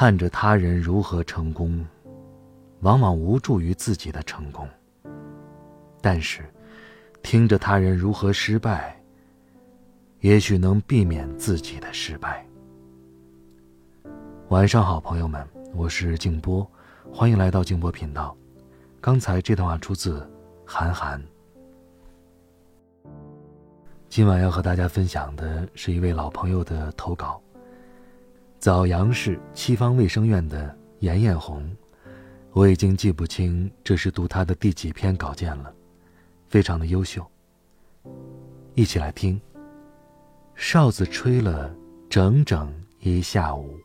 看着他人如何成功，往往无助于自己的成功；但是，听着他人如何失败，也许能避免自己的失败。晚上好，朋友们，我是静波，欢迎来到静波频道。刚才这段话出自韩寒。今晚要和大家分享的是一位老朋友的投稿。枣阳市七方卫生院的严艳红，我已经记不清这是读她的第几篇稿件了，非常的优秀。一起来听。哨子吹了整整一下午。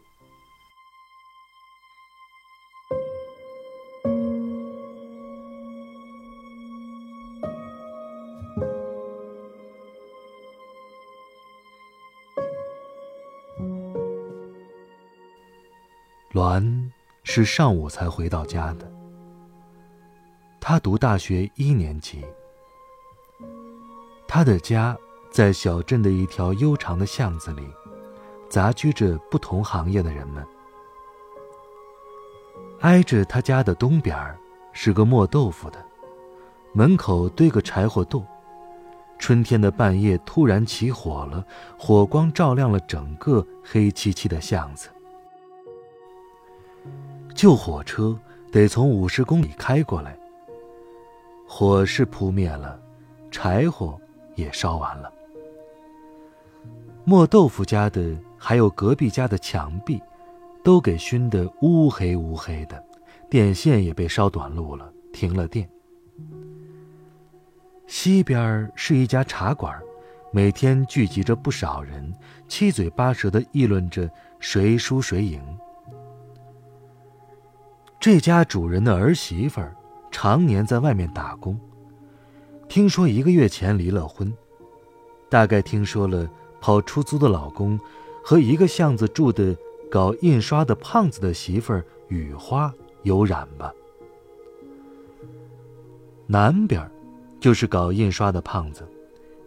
是上午才回到家的。他读大学一年级。他的家在小镇的一条悠长的巷子里，杂居着不同行业的人们。挨着他家的东边是个磨豆腐的，门口堆个柴火垛。春天的半夜突然起火了，火光照亮了整个黑漆漆的巷子。救火车得从五十公里开过来。火是扑灭了，柴火也烧完了。磨豆腐家的还有隔壁家的墙壁，都给熏得乌黑乌黑的，电线也被烧短路了，停了电。西边是一家茶馆，每天聚集着不少人，七嘴八舌的议论着谁输谁赢。这家主人的儿媳妇儿常年在外面打工，听说一个月前离了婚，大概听说了跑出租的老公和一个巷子住的搞印刷的胖子的媳妇儿雨花有染吧。南边就是搞印刷的胖子，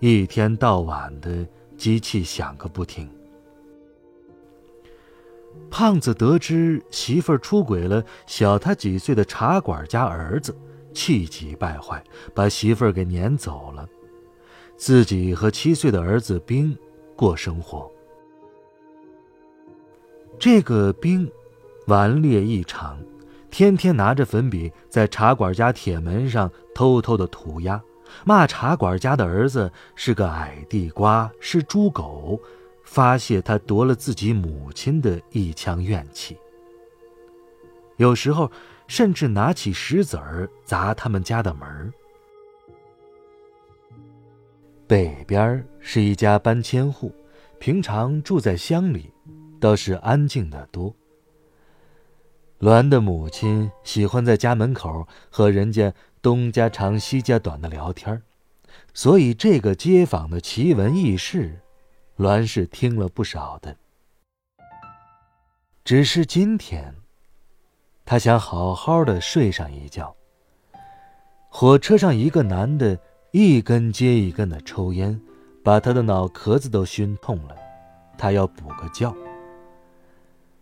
一天到晚的机器响个不停。胖子得知媳妇儿出轨了小他几岁的茶馆家儿子，气急败坏，把媳妇儿给撵走了，自己和七岁的儿子兵过生活。这个兵顽劣异常，天天拿着粉笔在茶馆家铁门上偷偷的涂鸦，骂茶馆家的儿子是个矮地瓜，是猪狗。发泄他夺了自己母亲的一腔怨气。有时候，甚至拿起石子儿砸他们家的门。北边是一家搬迁户，平常住在乡里，倒是安静的多。栾的母亲喜欢在家门口和人家东家长西家短的聊天所以这个街坊的奇闻异事。栾氏听了不少的，只是今天，他想好好的睡上一觉。火车上一个男的，一根接一根的抽烟，把他的脑壳子都熏痛了，他要补个觉。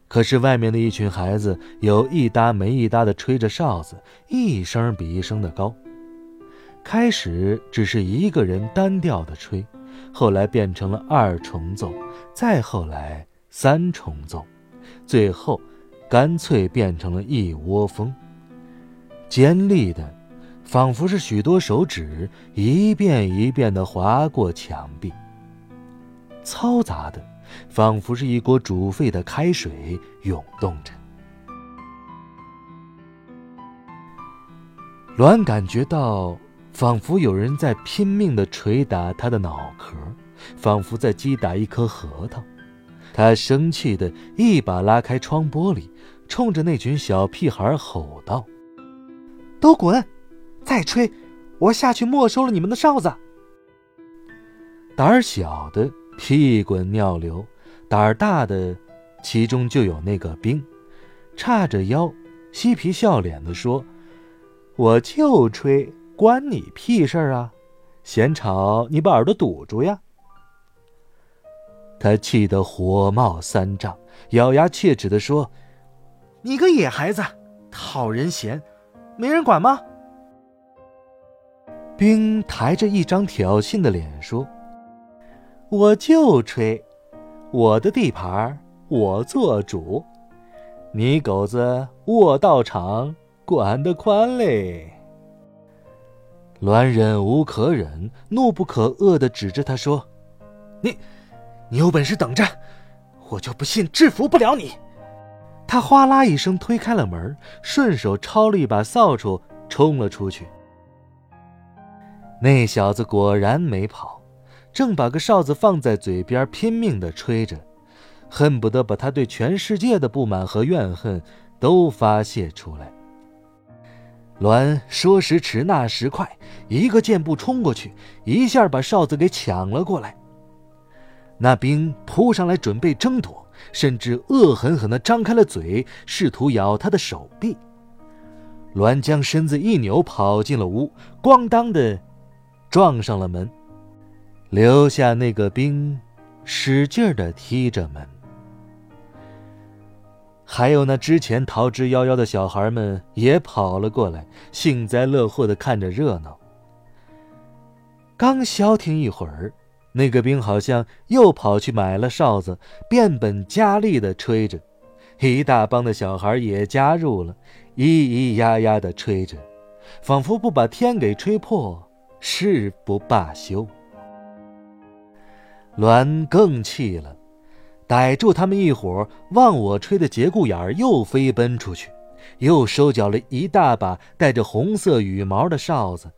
可是外面的一群孩子有一搭没一搭的吹着哨子，一声比一声的高。开始只是一个人单调的吹。后来变成了二重奏，再后来三重奏，最后干脆变成了一窝蜂。尖利的，仿佛是许多手指一遍一遍地划过墙壁；嘈杂的，仿佛是一锅煮沸的开水涌动着。栾感觉到，仿佛有人在拼命地捶打他的脑壳，仿佛在击打一颗核桃。他生气地一把拉开窗玻璃，冲着那群小屁孩吼道：“都滚！再吹，我下去没收了你们的哨子！”胆儿小的屁滚尿流，胆儿大的，其中就有那个兵，叉着腰，嬉皮笑脸地说：“我就吹。”关你屁事儿啊！嫌吵，你把耳朵堵住呀！他气得火冒三丈，咬牙切齿的说：“你个野孩子，讨人嫌，没人管吗？”兵抬着一张挑衅的脸说：“我就吹，我的地盘我做主，你狗子卧道场管得宽嘞。”栾忍无可忍，怒不可遏的指着他说：“你，你有本事等着，我就不信制服不了你！”他哗啦一声推开了门，顺手抄了一把扫帚，冲了出去。那小子果然没跑，正把个哨子放在嘴边，拼命的吹着，恨不得把他对全世界的不满和怨恨都发泄出来。栾说时迟，那时快，一个箭步冲过去，一下把哨子给抢了过来。那兵扑上来准备争夺，甚至恶狠狠地张开了嘴，试图咬他的手臂。栾将身子一扭，跑进了屋，咣当的撞上了门，留下那个兵使劲地踢着门。还有那之前逃之夭夭的小孩们也跑了过来，幸灾乐祸的看着热闹。刚消停一会儿，那个兵好像又跑去买了哨子，变本加厉的吹着，一大帮的小孩也加入了，咿咿呀呀的吹着，仿佛不把天给吹破誓不罢休。栾更气了。逮住他们一伙忘我吹的节骨眼儿，又飞奔出去，又收缴了一大把带着红色羽毛的哨子。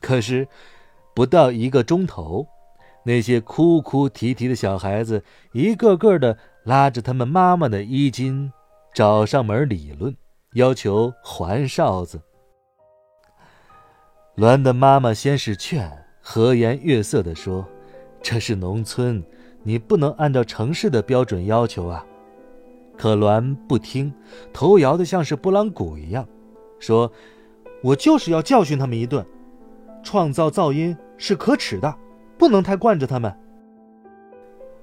可是，不到一个钟头，那些哭哭啼啼的小孩子一个个的拉着他们妈妈的衣襟，找上门理论，要求还哨子。栾的妈妈先是劝，和颜悦色地说：“这是农村。”你不能按照城市的标准要求啊！可栾不听，头摇得像是拨浪鼓一样，说：“我就是要教训他们一顿。创造噪音是可耻的，不能太惯着他们。”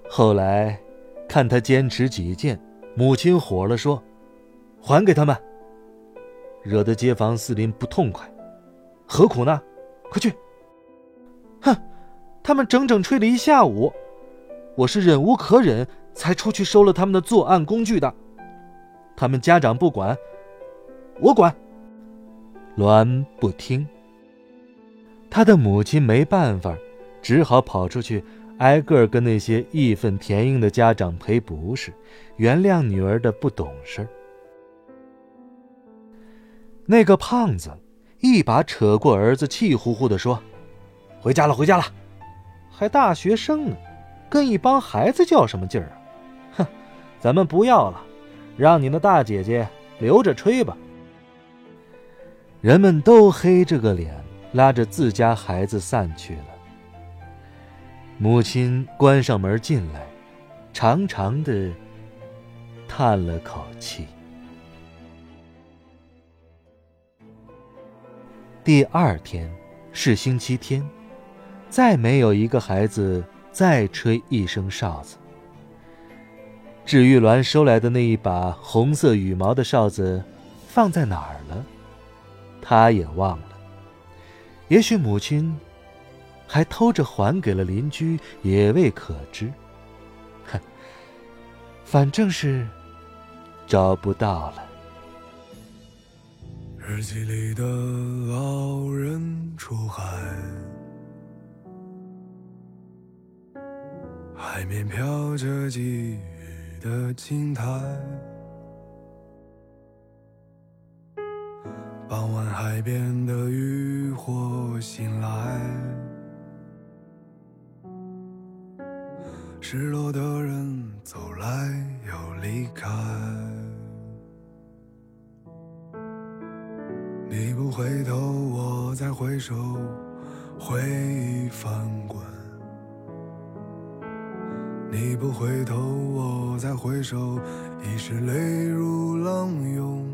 后来，看他坚持己见，母亲火了，说：“还给他们！”惹得街坊四邻不痛快，何苦呢？快去！哼，他们整整吹了一下午。我是忍无可忍，才出去收了他们的作案工具的。他们家长不管，我管。栾不听，他的母亲没办法，只好跑出去，挨个跟那些义愤填膺的家长赔不是，原谅女儿的不懂事。那个胖子一把扯过儿子，气呼呼地说：“回家了，回家了，还大学生呢。”跟一帮孩子较什么劲儿啊？哼，咱们不要了，让你的大姐姐留着吹吧。人们都黑着个脸，拉着自家孩子散去了。母亲关上门进来，长长的叹了口气。第二天是星期天，再没有一个孩子。再吹一声哨子。至于栾收来的那一把红色羽毛的哨子，放在哪儿了？他也忘了。也许母亲还偷着还给了邻居，也未可知。哼，反正是找不到了。日记里的老人出海。海面飘着积雨的青苔，傍晚海边的渔火醒来。失落的人走来又离开，你不回头，我再回首，回忆翻滚。你不回头，我再回首，已是泪如浪涌。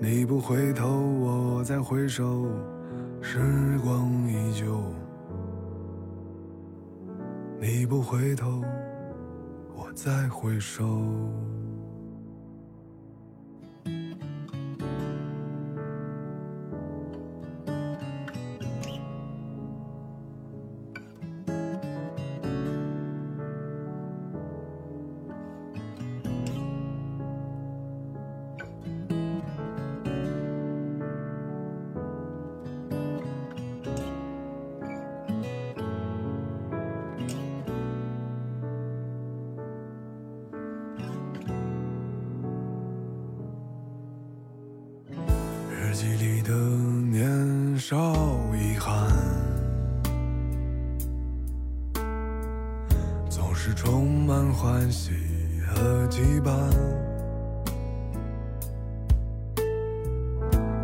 你不回头，我再回首，时光依旧。你不回头，我再回首。记忆里的年少遗憾，总是充满欢喜和羁绊。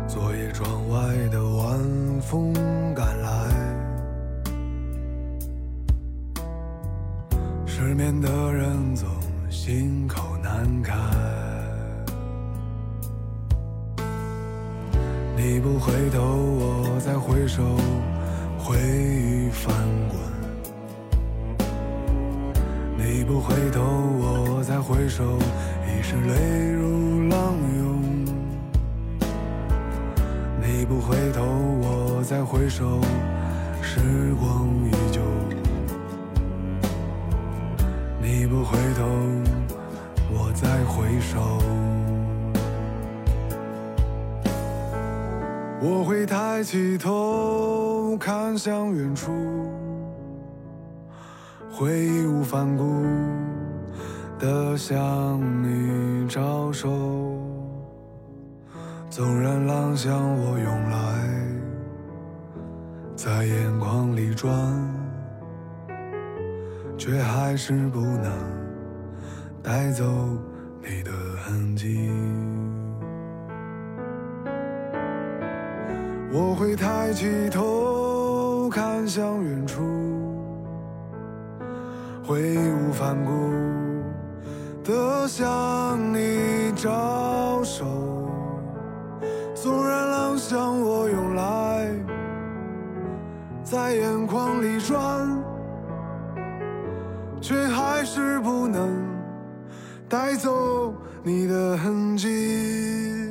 昨夜窗外的晚风赶来，失眠的人总心口难开。你不回头，我再回首，回忆翻滚。你不回头，我再回首，已是泪如浪涌。你不回头，我再回首，时光依旧。你不回头，我再回首。我会抬起头看向远处，会义无反顾地向你招手。纵然浪向我涌来，在眼眶里转，却还是不能带走你的痕迹。我会抬起头看向远处，会义无反顾地向你招手。纵然浪向我涌来，在眼眶里转，却还是不能带走你的痕迹。